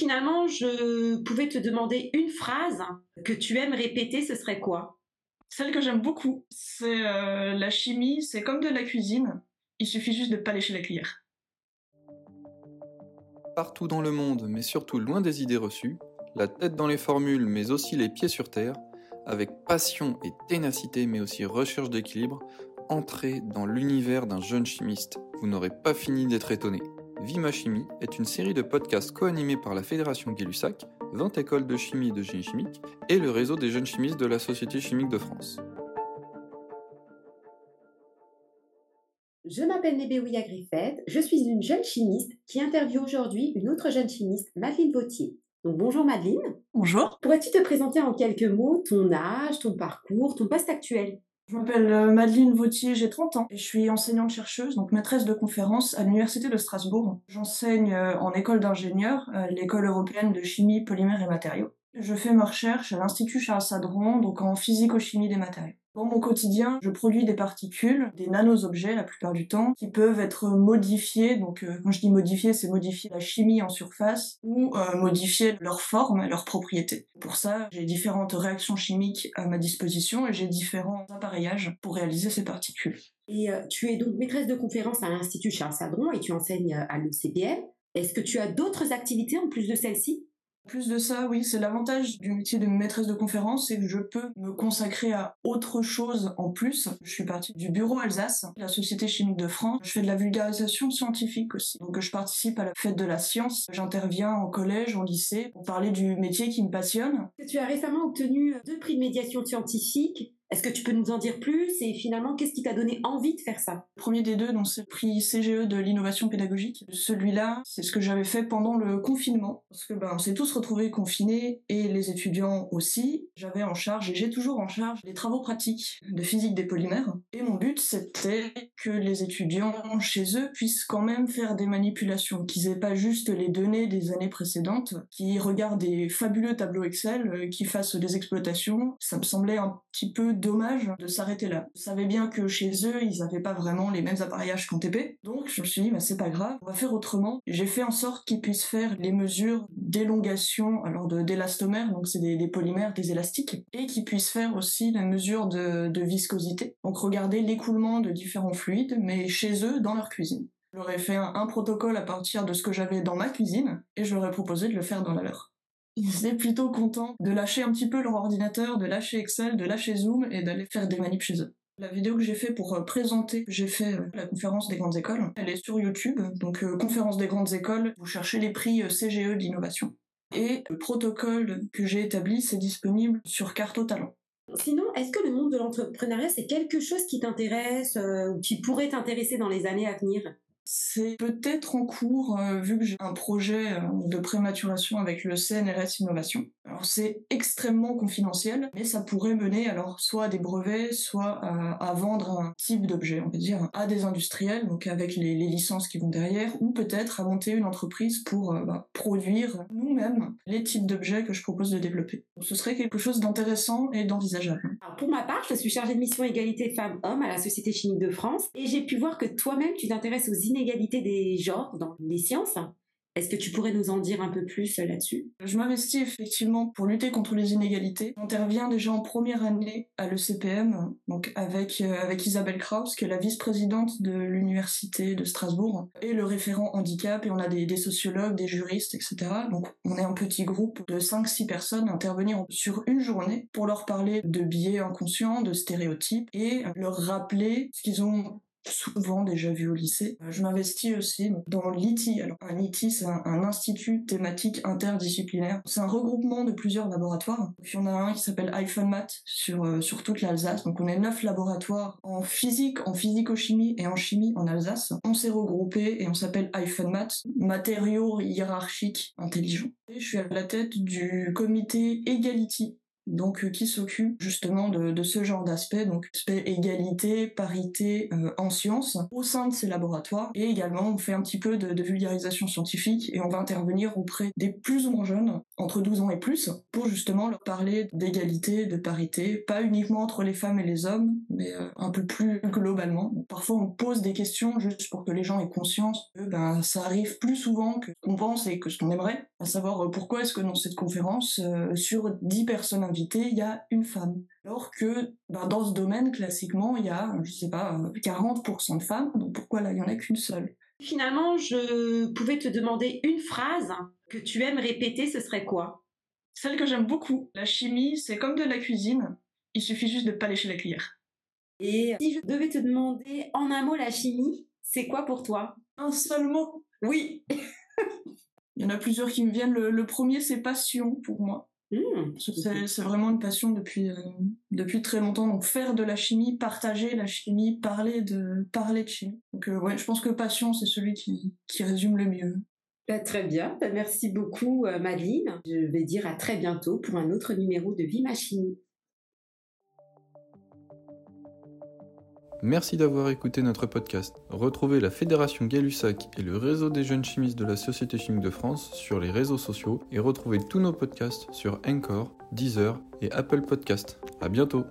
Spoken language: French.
finalement je pouvais te demander une phrase que tu aimes répéter, ce serait quoi? Celle que j'aime beaucoup, c'est euh, la chimie, c'est comme de la cuisine, il suffit juste de pas lécher la cuillère. Partout dans le monde, mais surtout loin des idées reçues, la tête dans les formules, mais aussi les pieds sur terre, avec passion et ténacité, mais aussi recherche d'équilibre, entrez dans l'univers d'un jeune chimiste. Vous n'aurez pas fini d'être étonné. Vima Chimie est une série de podcasts co-animés par la Fédération Gay-Lussac, 20 écoles de chimie et de génie chimique, et le réseau des jeunes chimistes de la Société chimique de France. Je m'appelle Nébéouya Griffith, je suis une jeune chimiste qui interviewe aujourd'hui une autre jeune chimiste, Madeleine Vautier. Donc bonjour Madeleine. Bonjour. Pourrais-tu te présenter en quelques mots ton âge, ton parcours, ton poste actuel? Je m'appelle euh, Madeleine Vautier, j'ai 30 ans et je suis enseignante-chercheuse, donc maîtresse de conférences à l'Université de Strasbourg. J'enseigne euh, en école d'ingénieur, l'école européenne de chimie, polymères et matériaux. Je fais ma recherche à l'Institut Charles Sadron, donc en physico-chimie des matériaux. Dans mon quotidien, je produis des particules, des nanoobjets la plupart du temps, qui peuvent être modifiés. Donc, euh, quand je dis modifier, c'est modifier la chimie en surface ou euh, modifier leur forme leurs propriétés. Pour ça, j'ai différentes réactions chimiques à ma disposition et j'ai différents appareillages pour réaliser ces particules. Et euh, tu es donc maîtresse de conférence à l'Institut Charles Sadron et tu enseignes à l'ECPM. Est-ce que tu as d'autres activités en plus de celle-ci? Plus de ça, oui, c'est l'avantage du métier de maîtresse de conférence, c'est que je peux me consacrer à autre chose en plus. Je suis partie du bureau Alsace, la Société chimique de France. Je fais de la vulgarisation scientifique aussi. Donc je participe à la fête de la science. J'interviens en collège, en lycée, pour parler du métier qui me passionne. Tu as récemment obtenu deux prix de médiation scientifique est-ce que tu peux nous en dire plus et finalement qu'est-ce qui t'a donné envie de faire ça? Le premier des deux, donc c'est le prix CGE de l'innovation pédagogique. Celui-là, c'est ce que j'avais fait pendant le confinement parce que ben on s'est tous retrouvés confinés et les étudiants aussi. J'avais en charge et j'ai toujours en charge les travaux pratiques de physique des polymères et mon but c'était que les étudiants chez eux puissent quand même faire des manipulations, qu'ils aient pas juste les données des années précédentes, qu'ils regardent des fabuleux tableaux Excel, euh, qu'ils fassent des exploitations. Ça me semblait un petit peu dommage de s'arrêter là. Je savais bien que chez eux, ils n'avaient pas vraiment les mêmes appareillages qu'en TP. Donc je me suis dit, bah, c'est pas grave, on va faire autrement. J'ai fait en sorte qu'ils puissent faire les mesures d'élongation, alors d'élastomère, donc c'est des, polymères, des élastiques, et qu'ils puissent faire aussi la mesure de, de viscosité. Donc regarder l'écoulement de différents fluides, mais chez eux, dans leur cuisine. J'aurais fait un, protocole à partir de ce que j'avais dans ma cuisine et je leur ai proposé de le faire dans la leur ils étaient plutôt contents de lâcher un petit peu leur ordinateur, de lâcher Excel, de lâcher Zoom et d'aller faire des manips chez eux. La vidéo que j'ai fait pour euh, présenter, j'ai fait euh, la conférence des grandes écoles, elle est sur YouTube, donc euh, conférence des grandes écoles, vous cherchez les prix CGE d'innovation. Et le protocole que j'ai établi, c'est disponible sur Carte au Talent. Sinon, est-ce que le monde de l'entrepreneuriat, c'est quelque chose qui t'intéresse ou qui pourrait t'intéresser dans les années à venir? C'est peut-être en cours, euh, vu que j'ai un projet euh, de prématuration avec le CNRS Innovation. C'est extrêmement confidentiel, mais ça pourrait mener alors soit à des brevets, soit à, vendre un type d'objet, on va dire, à des industriels, donc avec les, licences qui vont derrière, ou peut-être à monter une entreprise pour euh, bah, produire nous-mêmes les types d'objets que je propose de développer. Ce serait quelque chose d'intéressant et d'envisageable. Pour ma part, je suis chargée de mission égalité femmes-hommes à la Société chimique de France, et j'ai pu voir que toi-même tu t'intéresses aux inégalités inégalité des genres dans les sciences. Est-ce que tu pourrais nous en dire un peu plus euh, là-dessus? Je m'investis effectivement pour lutter contre les inégalités. J'interviens déjà en première année à l'ECPM, donc avec, euh, avec Isabelle Kraus, qui est la vice-présidente de l'université de Strasbourg, et le référent handicap, et on a des, des, sociologues, des juristes, etc. Donc on est un petit groupe de 5-6 personnes à intervenir sur une journée pour leur parler de biais inconscients, de stéréotypes, et leur rappeler ce qu'ils ont souvent déjà vu au lycée. Euh, je m'investis aussi dans l'ITI. Alors, un ITI, c'est un, institut thématique interdisciplinaire. C'est un regroupement de plusieurs laboratoires. Puis on a un qui s'appelle Math sur, euh, sur toute l'Alsace. Donc on est neuf laboratoires en physique, en physico-chimie et en chimie en Alsace. On s'est regroupés et on s'appelle Math, matériaux hiérarchiques intelligents. Je suis à la tête du comité Egality donc euh, qui s'occupe justement de, ce genre d'aspect, donc aspect égalité, parité euh, en sciences au sein de ces laboratoires. Et également, on fait un petit peu de, vulgarisation scientifique et on va intervenir auprès des plus ou moins jeunes, entre 12 ans et plus, pour justement leur parler d'égalité, de parité, pas uniquement entre les femmes et les hommes, mais euh, un peu plus globalement. Parfois, on pose des questions juste pour que les gens aient conscience que ben, ça arrive plus souvent que ce qu'on pense et que ce qu'on aimerait, à savoir pourquoi est-ce que dans cette conférence, sur 10 personnes invitées, il y a une femme. Alors que ben, dans ce domaine, classiquement, il y a, je sais pas, 40% de femmes, donc pourquoi là, il n'y en a qu'une seule? Finalement, je pouvais te demander une phrase que tu aimes répéter, ce serait quoi? Celle que j'aime beaucoup. La chimie, c'est comme de la cuisine, il suffit juste de pas lécher la cuillère. Et si je devais te demander en un mot la chimie, c'est quoi pour toi? Un seul mot? Oui Il y en a plusieurs qui me viennent. le premier, c'est passion pour moi. Mmh. c'est vraiment une passion depuis, euh, depuis très longtemps. Donc faire de la chimie, partager la chimie, parler de, parler de chimie. Donc euh, ouais, je pense que passion, c'est celui qui, qui résume le mieux. Bah, très bien, bah, merci beaucoup euh, Madeleine. Je vais dire à très bientôt pour un autre numéro de Vie Machine. Merci d'avoir écouté notre podcast. Retrouvez la Fédération Gay-Lussac et le réseau des jeunes chimistes de la Société chimique de France sur les réseaux sociaux et retrouvez tous nos podcasts sur Encore, Deezer et Apple Podcast. À bientôt!